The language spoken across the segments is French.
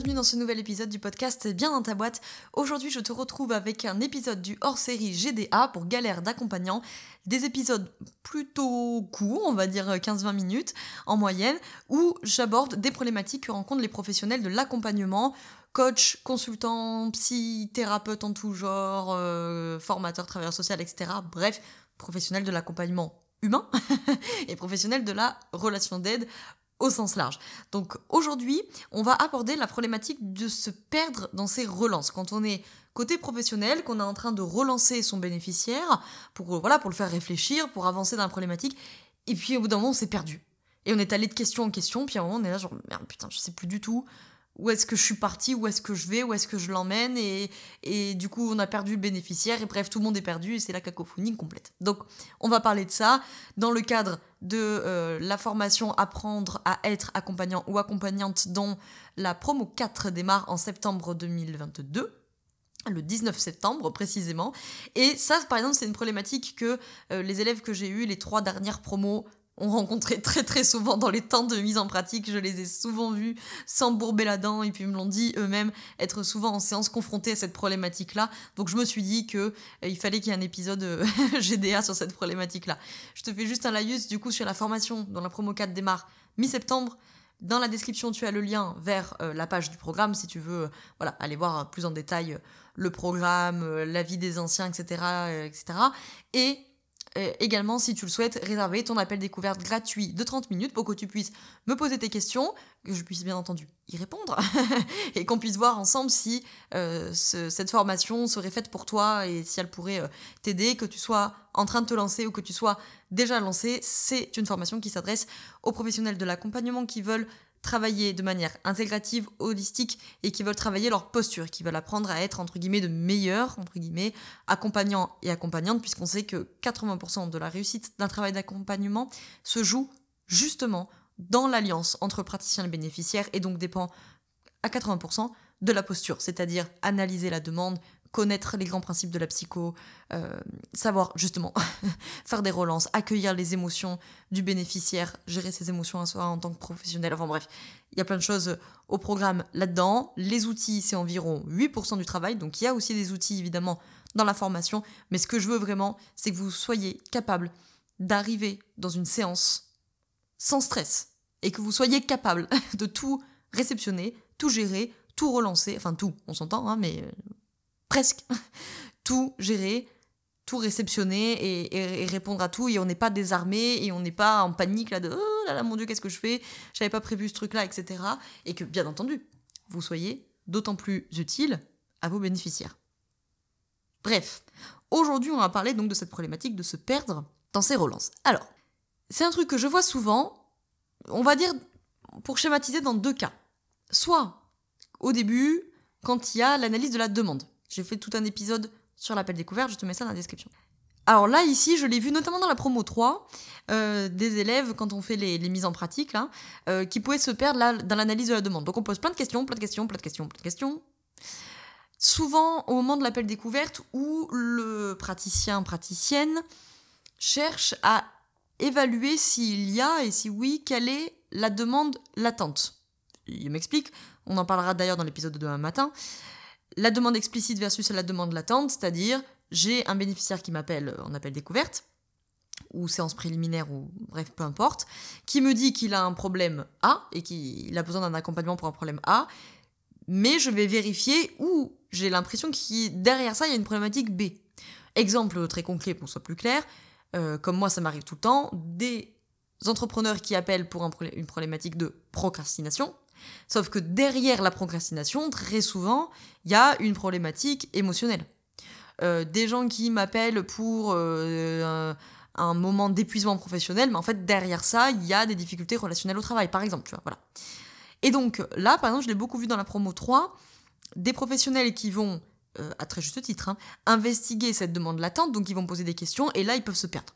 Bienvenue dans ce nouvel épisode du podcast Bien dans ta boîte. Aujourd'hui, je te retrouve avec un épisode du hors-série GDA pour galère d'accompagnant. Des épisodes plutôt courts, on va dire 15-20 minutes en moyenne, où j'aborde des problématiques que rencontrent les professionnels de l'accompagnement coach, consultant, psy, thérapeute en tout genre, euh, formateur, travailleur social, etc. Bref, professionnel de l'accompagnement humain et professionnel de la relation d'aide au sens large. Donc aujourd'hui, on va aborder la problématique de se perdre dans ces relances. Quand on est côté professionnel, qu'on est en train de relancer son bénéficiaire pour, voilà, pour le faire réfléchir, pour avancer dans la problématique, et puis au bout d'un moment, on s'est perdu. Et on est allé de question en question, puis à un moment, on est là genre, merde, putain, je sais plus du tout où est-ce que je suis partie, où est-ce que je vais, où est-ce que je l'emmène, et, et du coup on a perdu le bénéficiaire, et bref, tout le monde est perdu, et c'est la cacophonie complète. Donc on va parler de ça dans le cadre de euh, la formation Apprendre à être accompagnant ou accompagnante dont la promo 4 démarre en septembre 2022 le 19 septembre précisément. Et ça, par exemple, c'est une problématique que euh, les élèves que j'ai eus, les trois dernières promos, ont rencontré très très souvent dans les temps de mise en pratique. Je les ai souvent vus s'embourber la dent et puis me l'ont dit eux-mêmes être souvent en séance confrontés à cette problématique-là. Donc je me suis dit que euh, il fallait qu'il y ait un épisode euh, GDA sur cette problématique-là. Je te fais juste un laïus du coup sur la formation dont la promo 4 démarre mi-septembre. Dans la description, tu as le lien vers euh, la page du programme si tu veux voilà, aller voir plus en détail le programme, la vie des anciens, etc. etc. Et également, si tu le souhaites, réserver ton appel découverte gratuit de 30 minutes pour que tu puisses me poser tes questions, que je puisse bien entendu y répondre, et qu'on puisse voir ensemble si euh, cette formation serait faite pour toi et si elle pourrait euh, t'aider, que tu sois en train de te lancer ou que tu sois déjà lancé. C'est une formation qui s'adresse aux professionnels de l'accompagnement qui veulent travailler de manière intégrative, holistique et qui veulent travailler leur posture, qui veulent apprendre à être entre guillemets de meilleurs, entre guillemets, accompagnants et accompagnantes, puisqu'on sait que 80% de la réussite d'un travail d'accompagnement se joue justement dans l'alliance entre praticien et bénéficiaire et donc dépend à 80% de la posture, c'est-à-dire analyser la demande, connaître les grands principes de la psycho, euh, savoir justement faire des relances, accueillir les émotions du bénéficiaire, gérer ses émotions à soi en tant que professionnel. Enfin bref, il y a plein de choses au programme là-dedans. Les outils, c'est environ 8% du travail, donc il y a aussi des outils évidemment dans la formation, mais ce que je veux vraiment, c'est que vous soyez capable d'arriver dans une séance sans stress et que vous soyez capable de tout réceptionner, tout gérer, tout relancer, enfin tout, on s'entend, hein, mais euh, presque tout gérer, tout réceptionner et, répondre à tout. Et on n'est pas désarmé et on n'est pas en panique là de oh là là mon dieu qu'est-ce que je fais, j'avais pas prévu ce truc là, etc. Et que bien entendu, vous soyez d'autant plus utile à vos bénéficiaires. Bref, aujourd'hui on va parler donc de cette problématique de se perdre dans ces relances. Alors, c'est un truc que je vois souvent, on va dire pour schématiser dans deux cas. Soit au début, quand il y a l'analyse de la demande. J'ai fait tout un épisode sur l'appel découvert, je te mets ça dans la description. Alors là, ici, je l'ai vu notamment dans la promo 3, euh, des élèves, quand on fait les, mises en pratique, là, euh, qui pouvaient se perdre dans l'analyse de la demande. Donc on pose plein de questions, plein de questions, plein de questions, plein de questions. Souvent au moment de l'appel découverte où le praticien, praticienne cherche à évaluer s'il y a, et si oui, quelle est la demande latente. Il m'explique, on en parlera d'ailleurs dans l'épisode de demain matin la demande explicite versus la demande latente, c'est-à-dire j'ai un bénéficiaire qui m'appelle en appel découverte, ou séance préliminaire, ou bref, peu importe, qui me dit qu'il a un problème A et qu'il a besoin d'un accompagnement pour un problème A, mais je vais vérifier où j'ai l'impression que derrière ça, il y a une problématique B. Exemple très concret pour que soit plus clair, euh, comme moi ça m'arrive tout le temps, des entrepreneurs qui appellent pour une problématique de procrastination, Sauf que derrière la procrastination, très souvent, il y a une problématique émotionnelle. Euh, des gens qui m'appellent pour euh, un, moment d'épuisement professionnel, mais en fait, derrière ça, il y a des difficultés relationnelles au travail, par exemple. Tu vois, voilà. Et donc là, par exemple, je l'ai beaucoup vu dans la promo 3, des professionnels qui vont, euh, à très juste titre, hein, investiguer cette demande latente, donc ils vont poser des questions, et là, ils peuvent se perdre.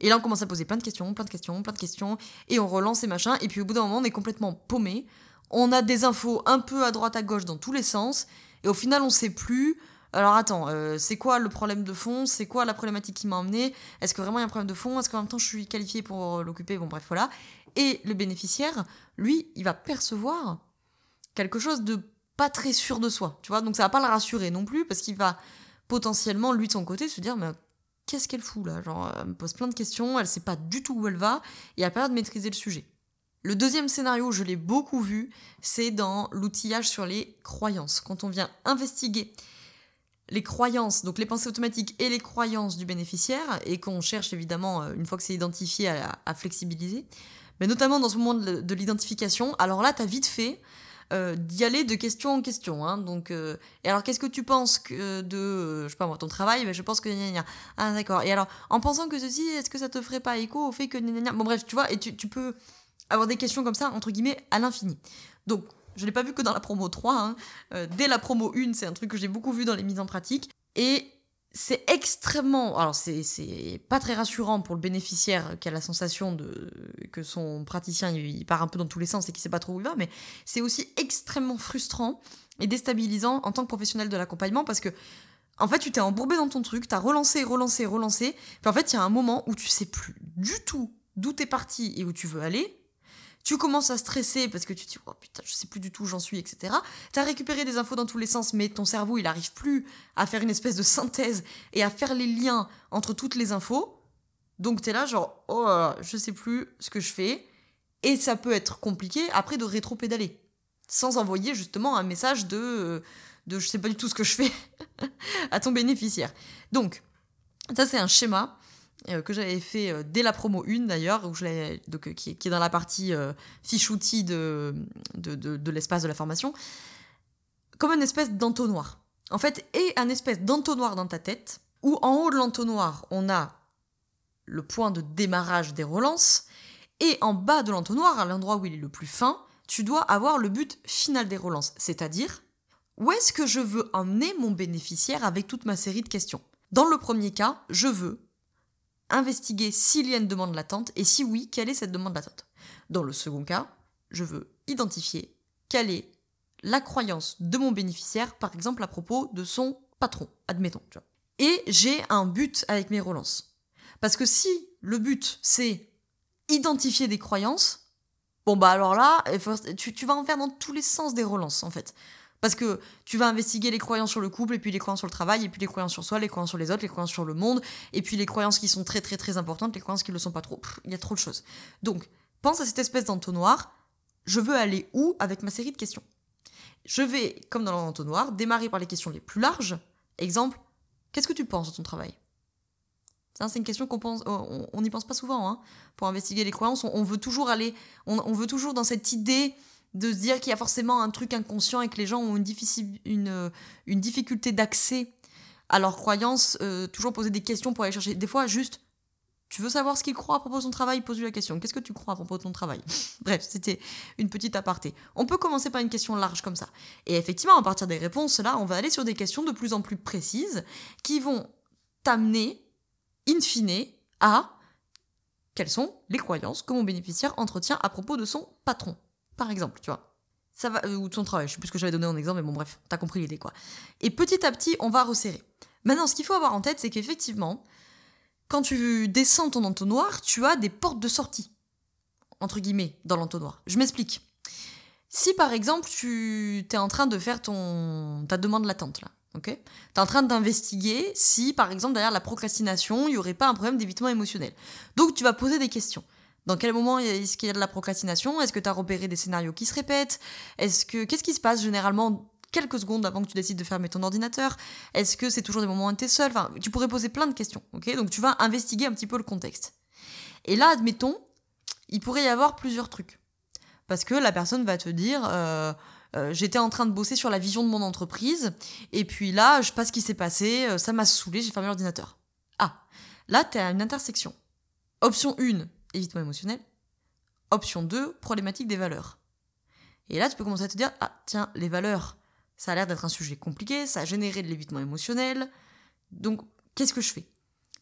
Et là, on commence à poser plein de questions, plein de questions, plein de questions, et on relance ces machins, et puis au bout d'un moment, on est complètement paumé, on a des infos un peu à droite à gauche dans tous les sens, et au final on sait plus. Alors attends, euh, c'est quoi le problème de fond? C'est quoi la problématique qui m'a emmené Est-ce que vraiment il y a un problème de fond? Est-ce qu'en même temps je suis qualifié pour l'occuper? Bon bref voilà. Et le bénéficiaire, lui, il va percevoir quelque chose de pas très sûr de soi, tu vois? Donc ça va pas le rassurer non plus parce qu'il va potentiellement lui de son côté se dire mais qu'est-ce qu'elle fout là? Genre elle me pose plein de questions, elle sait pas du tout où elle va et elle a pas l'air de maîtriser le sujet. Le deuxième scénario, je l'ai beaucoup vu, c'est dans l'outillage sur les croyances. Quand on vient investiguer les croyances, donc les pensées automatiques et les croyances du bénéficiaire, et qu'on cherche évidemment, euh, une fois que c'est identifié, à, flexibiliser, mais notamment dans ce moment de, l'identification, alors là, tu as vite fait euh, d'y aller de question en question. Hein, donc, euh, et alors, qu'est-ce que tu penses de, je sais pas moi, ton travail ben, Je pense que Ah, d'accord. Et alors, en pensant que ceci, est-ce que ça te ferait pas écho au fait que Bon, bref, tu vois, et tu, tu peux avoir des questions comme ça, entre guillemets, à l'infini. Donc, je ne l'ai pas vu que dans la promo 3. Hein. Euh, dès la promo 1, c'est un truc que j'ai beaucoup vu dans les mises en pratique. Et c'est extrêmement. Alors, c'est pas très rassurant pour le bénéficiaire qui a la sensation de, que son praticien il part un peu dans tous les sens et qu'il sait pas trop où il va, mais c'est aussi extrêmement frustrant et déstabilisant en tant que professionnel de l'accompagnement parce que. En fait, tu t'es embourbé dans ton truc, t'as relancé, relancé, relancé. Puis en fait, il y a un moment où tu sais plus du tout d'où t'es parti et où tu veux aller tu commences à stresser parce que tu te dis, oh putain, je sais plus du tout où j'en suis, etc. Tu as récupéré des infos dans tous les sens, mais ton cerveau, il arrive plus à faire une espèce de synthèse et à faire les liens entre toutes les infos. Donc tu es là, genre, oh, je sais plus ce que je fais. Et ça peut être compliqué après de rétro-pédaler. Sans envoyer justement un message de, euh, de je sais pas du tout ce que je fais à ton bénéficiaire. Donc, ça c'est un schéma que j'avais fait euh, dès la promo 1 d'ailleurs, donc, euh, qui, est dans la partie fiche outil de, de, de, l'espace de la formation, comme une espèce d'entonnoir. En fait, et un espèce d'entonnoir dans ta tête, où en haut de l'entonnoir, on a le point de démarrage des relances, et en bas de l'entonnoir, à l'endroit où il est le plus fin, tu dois avoir le but final des relances, c'est-à-dire où est-ce que je veux emmener mon bénéficiaire avec toute ma série de questions? Dans le premier cas, je veux investiguer s'il y a une demande latente et si oui, quelle est cette demande latente. Dans le second cas, je veux identifier quelle est la croyance de mon bénéficiaire, par exemple à propos de son patron, admettons. Et j'ai un but avec mes relances. Parce que si le but c'est identifier des croyances, bon bah alors là, tu, vas en faire dans tous les sens des relances en fait. Parce que tu vas investiguer les croyances sur le couple, et puis les croyances sur le travail, et puis les croyances sur soi, les croyances sur les autres, les croyances sur le monde, et puis les croyances qui sont très très très importantes, les croyances qui ne le sont pas trop. Il y a trop de choses. Donc, pense à cette espèce d'entonnoir. Je veux aller où avec ma série de questions? Je vais, comme dans l'entonnoir, démarrer par les questions les plus larges. Exemple, qu'est-ce que tu penses de ton travail? C'est une question qu'on pense, on n'y pense pas souvent. Hein. Pour investiguer les croyances, on, veut toujours aller, on veut toujours dans cette idée de se dire qu'il y a forcément un truc inconscient et que les gens ont une, euh, une difficulté d'accès à leurs croyances, euh, toujours poser des questions pour aller chercher. Des fois, juste, tu veux savoir ce qu'il croit à propos de son travail, pose-lui la question. Qu'est-ce que tu crois à propos de ton travail? Bref, c'était une petite aparté. On peut commencer par une question large comme ça. Et effectivement, à partir des réponses, là, on va aller sur des questions de plus en plus précises qui vont t'amener, in fine, à quelles sont les croyances que mon bénéficiaire entretient à propos de son patron? Par exemple, tu vois. Ça va, euh, ou de son travail, je sais plus ce que j'avais donné en exemple, mais bon, bref, t'as compris l'idée, quoi. Et petit à petit, on va resserrer. Maintenant, ce qu'il faut avoir en tête, c'est qu'effectivement, quand tu descends ton entonnoir, tu as des portes de sortie, entre guillemets, dans l'entonnoir. Je m'explique. Si par exemple, tu es en train de faire ton ta demande latente, là, ok? Tu es en train d'investiguer si, par exemple, derrière la procrastination, il n'y aurait pas un problème d'évitement émotionnel. Donc, tu vas poser des questions. Dans quel moment est-ce qu'il y a de la procrastination? Est-ce que tu as repéré des scénarios qui se répètent? Est-ce que qu'est-ce qui se passe généralement quelques secondes avant que tu décides de fermer ton ordinateur? Est-ce que c'est toujours des moments où tu es seul? Enfin, Tu pourrais poser plein de questions, ok? Donc tu vas investiguer un petit peu le contexte. Et là, admettons, il pourrait y avoir plusieurs trucs. Parce que la personne va te dire euh, euh, j'étais en train de bosser sur la vision de mon entreprise, et puis là, je sais pas ce qui s'est passé, euh, ça m'a saoulé, j'ai fermé l'ordinateur. Ah, là, tu à une intersection. Option 1, évitement émotionnel. Option 2, problématique des valeurs. Et là, tu peux commencer à te dire, ah tiens, les valeurs, ça a l'air d'être un sujet compliqué, ça a généré de l'évitement émotionnel. Donc, qu'est-ce que je fais?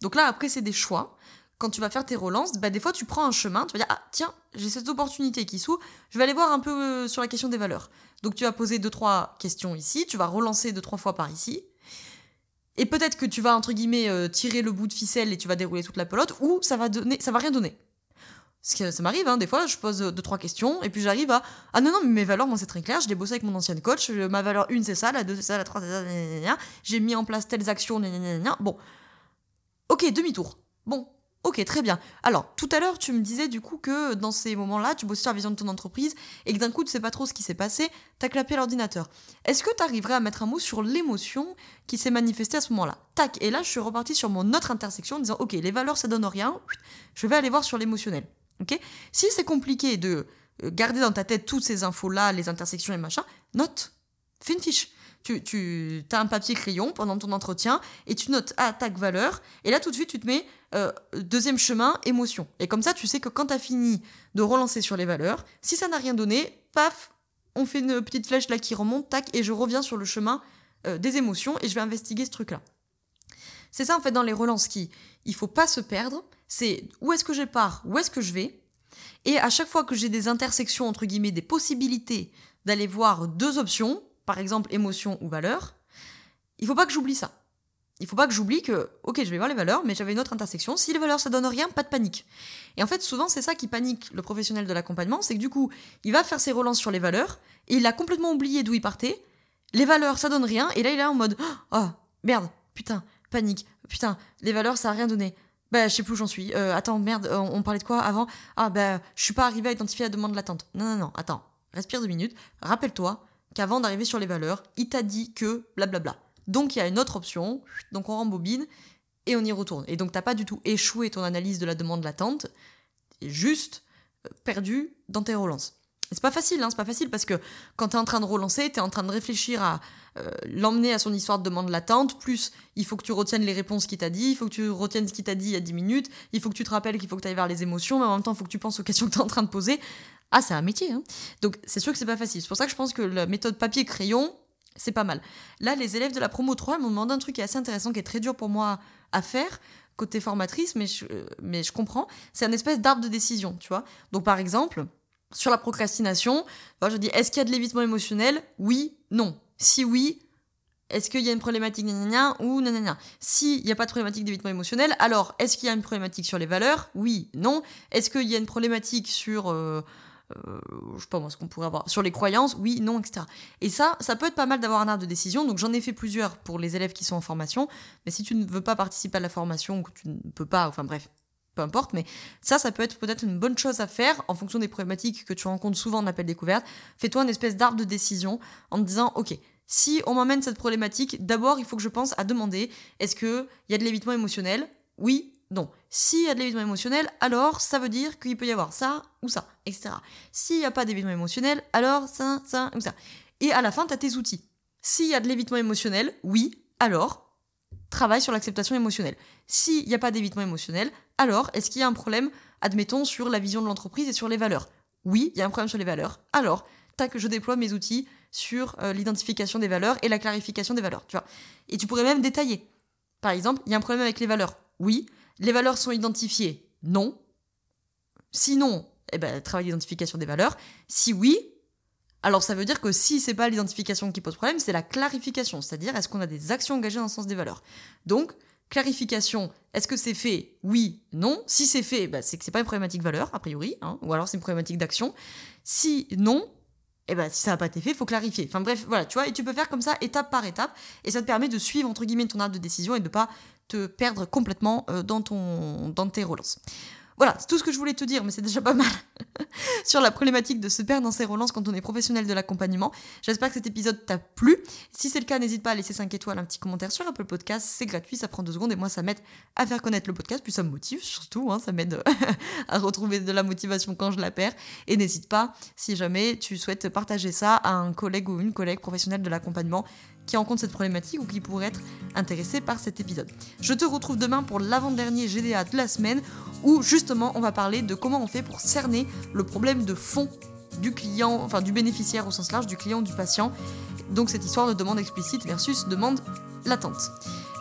Donc là, après, c'est des choix quand tu vas faire tes relances, bah, des fois tu prends un chemin, tu vas dire ah tiens j'ai cette opportunité qui s'ouvre, je vais aller voir un peu euh, sur la question des valeurs. Donc tu vas poser deux trois questions ici, tu vas relancer deux trois fois par ici, et peut-être que tu vas entre guillemets euh, tirer le bout de ficelle et tu vas dérouler toute la pelote, ou ça va donner, ça va rien donner. Que ça m'arrive, hein, des fois, je pose deux, trois questions, et puis j'arrive à Ah non, non, mais mes valeurs, moi, c'est très clair, je l'ai bossé avec mon ancienne coach, ma valeur 1, c'est ça, la 2, c'est ça, la 3, c'est ça, j'ai mis en place telles actions, bon. Ok, demi-tour. Bon, Ok, très bien. Alors, tout à l'heure, tu me disais du coup que dans ces moments-là, tu bossais sur la vision de ton entreprise et que d'un coup, tu sais pas trop ce qui s'est passé, t'as clapé l'ordinateur. Est-ce que tu arriverais à mettre un mot sur l'émotion qui s'est manifestée à ce moment-là? Tac, et là, je suis reparti sur mon autre intersection en disant, ok, les valeurs, ça donne rien, je vais aller voir sur l'émotionnel. Ok? Si c'est compliqué de euh, garder dans ta tête toutes ces infos-là, les intersections et machin, note, fais une fiche tu, tu as un papier crayon pendant ton entretien et tu notes attaque valeur. Et là, tout de suite, tu te mets euh, deuxième chemin, émotion. Et comme ça, tu sais que quand tu as fini de relancer sur les valeurs, si ça n'a rien donné, paf, on fait une petite flèche là qui remonte, tac, et je reviens sur le chemin euh, des émotions et je vais investiguer ce truc-là. C'est ça en fait dans les relances qui, il faut pas se perdre. C'est où est-ce que je pars, où est-ce que je vais. Et à chaque fois que j'ai des intersections entre guillemets, des possibilités d'aller voir deux options, par exemple émotion ou valeur, il faut pas que j'oublie ça. Il faut pas que j'oublie que, ok, je vais voir les valeurs, mais j'avais une autre intersection. Si les valeurs ça donne rien, pas de panique. Et en fait, souvent, c'est ça qui panique le professionnel de l'accompagnement, c'est que du coup, il va faire ses relances sur les valeurs, et il a complètement oublié d'où il partait. Les valeurs, ça donne rien, et là, il est en mode, oh, merde, putain, panique, putain, les valeurs, ça a rien donné. Bah, je sais plus où j'en suis. Euh, attends, merde, on, parlait de quoi avant? Ah, bah, je suis pas arrivé à identifier la demande de l'attente. Non, non, non, attends, respire deux minutes, rappelle-toi, qu'avant d'arriver sur les valeurs, il t'a dit que blablabla. Donc il y a une autre option, donc on rembobine et on y retourne. Et donc t'as pas du tout échoué ton analyse de la demande latente, t'es juste perdu dans tes relances. C'est pas facile, hein, c'est pas facile parce que quand t'es en train de relancer, t'es en train de réfléchir à euh, l'emmener à son histoire de demande latente, plus il faut que tu retiennes les réponses qu'il t'a dit, il faut que tu retiennes ce qu'il t'a dit il y a 10 minutes, il faut que tu te rappelles qu'il faut que tu ailles vers les émotions, mais en même temps il faut que tu penses aux questions que tu es en train de poser. Ah, c'est un métier. Hein. Donc, c'est sûr que c'est pas facile. C'est pour ça que je pense que la méthode papier-crayon, c'est pas mal. Là, les élèves de la promo 3 m'ont demandé un truc qui est assez intéressant, qui est très dur pour moi à faire, côté formatrice, mais je, mais je comprends. C'est un espèce d'arbre de décision, tu vois. Donc, par exemple, sur la procrastination, je dis est-ce qu'il y a de l'évitement émotionnel? Oui, non. Si oui, est-ce qu'il y a une problématique nanana ou nanana S'il n'y a pas de problématique d'évitement émotionnel, alors est-ce qu'il y a une problématique sur les valeurs? Oui, non. Est-ce qu'il y a une problématique sur euh, euh, pas ce qu'on pourrait avoir sur les croyances, oui, non, etc. Et ça, ça peut être pas mal d'avoir un arbre de décision. Donc j'en ai fait plusieurs pour les élèves qui sont en formation. Mais si tu ne veux pas participer à la formation que tu ne peux pas, enfin bref, peu importe, mais ça, ça peut être peut-être une bonne chose à faire en fonction des problématiques que tu rencontres souvent en appel découverte. Fais-toi une espèce d'arbre de décision en te disant, ok, si on m'emmène cette problématique, d'abord il faut que je pense à demander, est-ce qu'il y a de l'évitement émotionnel? Oui, non. S'il y a de l'évitement émotionnel, alors ça veut dire qu'il peut y avoir ça ou ça, etc. S'il n'y a pas d'évitement émotionnel, alors ça, ça ou ça. Et à la fin, tu as tes outils. S'il y a de l'évitement émotionnel, oui, alors travaille sur l'acceptation émotionnelle. S'il n'y a pas d'évitement émotionnel, alors est-ce qu'il y a un problème, admettons, sur la vision de l'entreprise et sur les valeurs? Oui, il y a un problème sur les valeurs. Alors, tac, je déploie mes outils sur euh, l'identification des valeurs et la clarification des valeurs, tu vois. Et tu pourrais même détailler. Par exemple, il y a un problème avec les valeurs. Oui, les valeurs sont identifiées? Non. Sinon, eh ben, travail d'identification des valeurs. Si oui, alors ça veut dire que si c'est pas l'identification qui pose problème, c'est la clarification, c'est-à-dire est-ce qu'on a des actions engagées dans le sens des valeurs? Donc, clarification, est-ce que c'est fait? Oui, non. Si c'est fait, bah, c'est que c'est pas une problématique valeur, a priori, hein, ou alors c'est une problématique d'action. Si non, eh ben, si ça n'a pas été fait, il faut clarifier. Enfin bref, voilà, tu vois, et tu peux faire comme ça étape par étape, et ça te permet de suivre, entre guillemets, ton arbre de décision et de pas te perdre complètement euh, dans, ton, dans tes relances. Voilà, c'est tout ce que je voulais te dire, mais c'est déjà pas mal sur la problématique de se perdre dans ses relances quand on est professionnel de l'accompagnement. J'espère que cet épisode t'a plu. Si c'est le cas, n'hésite pas à laisser 5 étoiles, un petit commentaire sur Apple Podcast. C'est gratuit, ça prend 2 secondes et moi, ça m'aide à faire connaître le podcast, puis ça me motive surtout, hein, ça m'aide à retrouver de la motivation quand je la perds. Et n'hésite pas, si jamais tu souhaites partager ça à un collègue ou une collègue professionnelle de l'accompagnement qui rencontre cette problématique ou qui pourrait être intéressé par cet épisode. Je te retrouve demain pour l'avant-dernier GDA de la semaine où justement on va parler de comment on fait pour cerner le problème de fond du client, enfin du bénéficiaire au sens large, du client du patient. Donc cette histoire de demande explicite versus demande latente.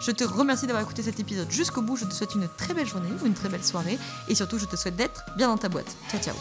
Je te remercie d'avoir écouté cet épisode jusqu'au bout. Je te souhaite une très belle journée ou une très belle soirée. Et surtout, je te souhaite d'être bien dans ta boîte. Ciao, ciao.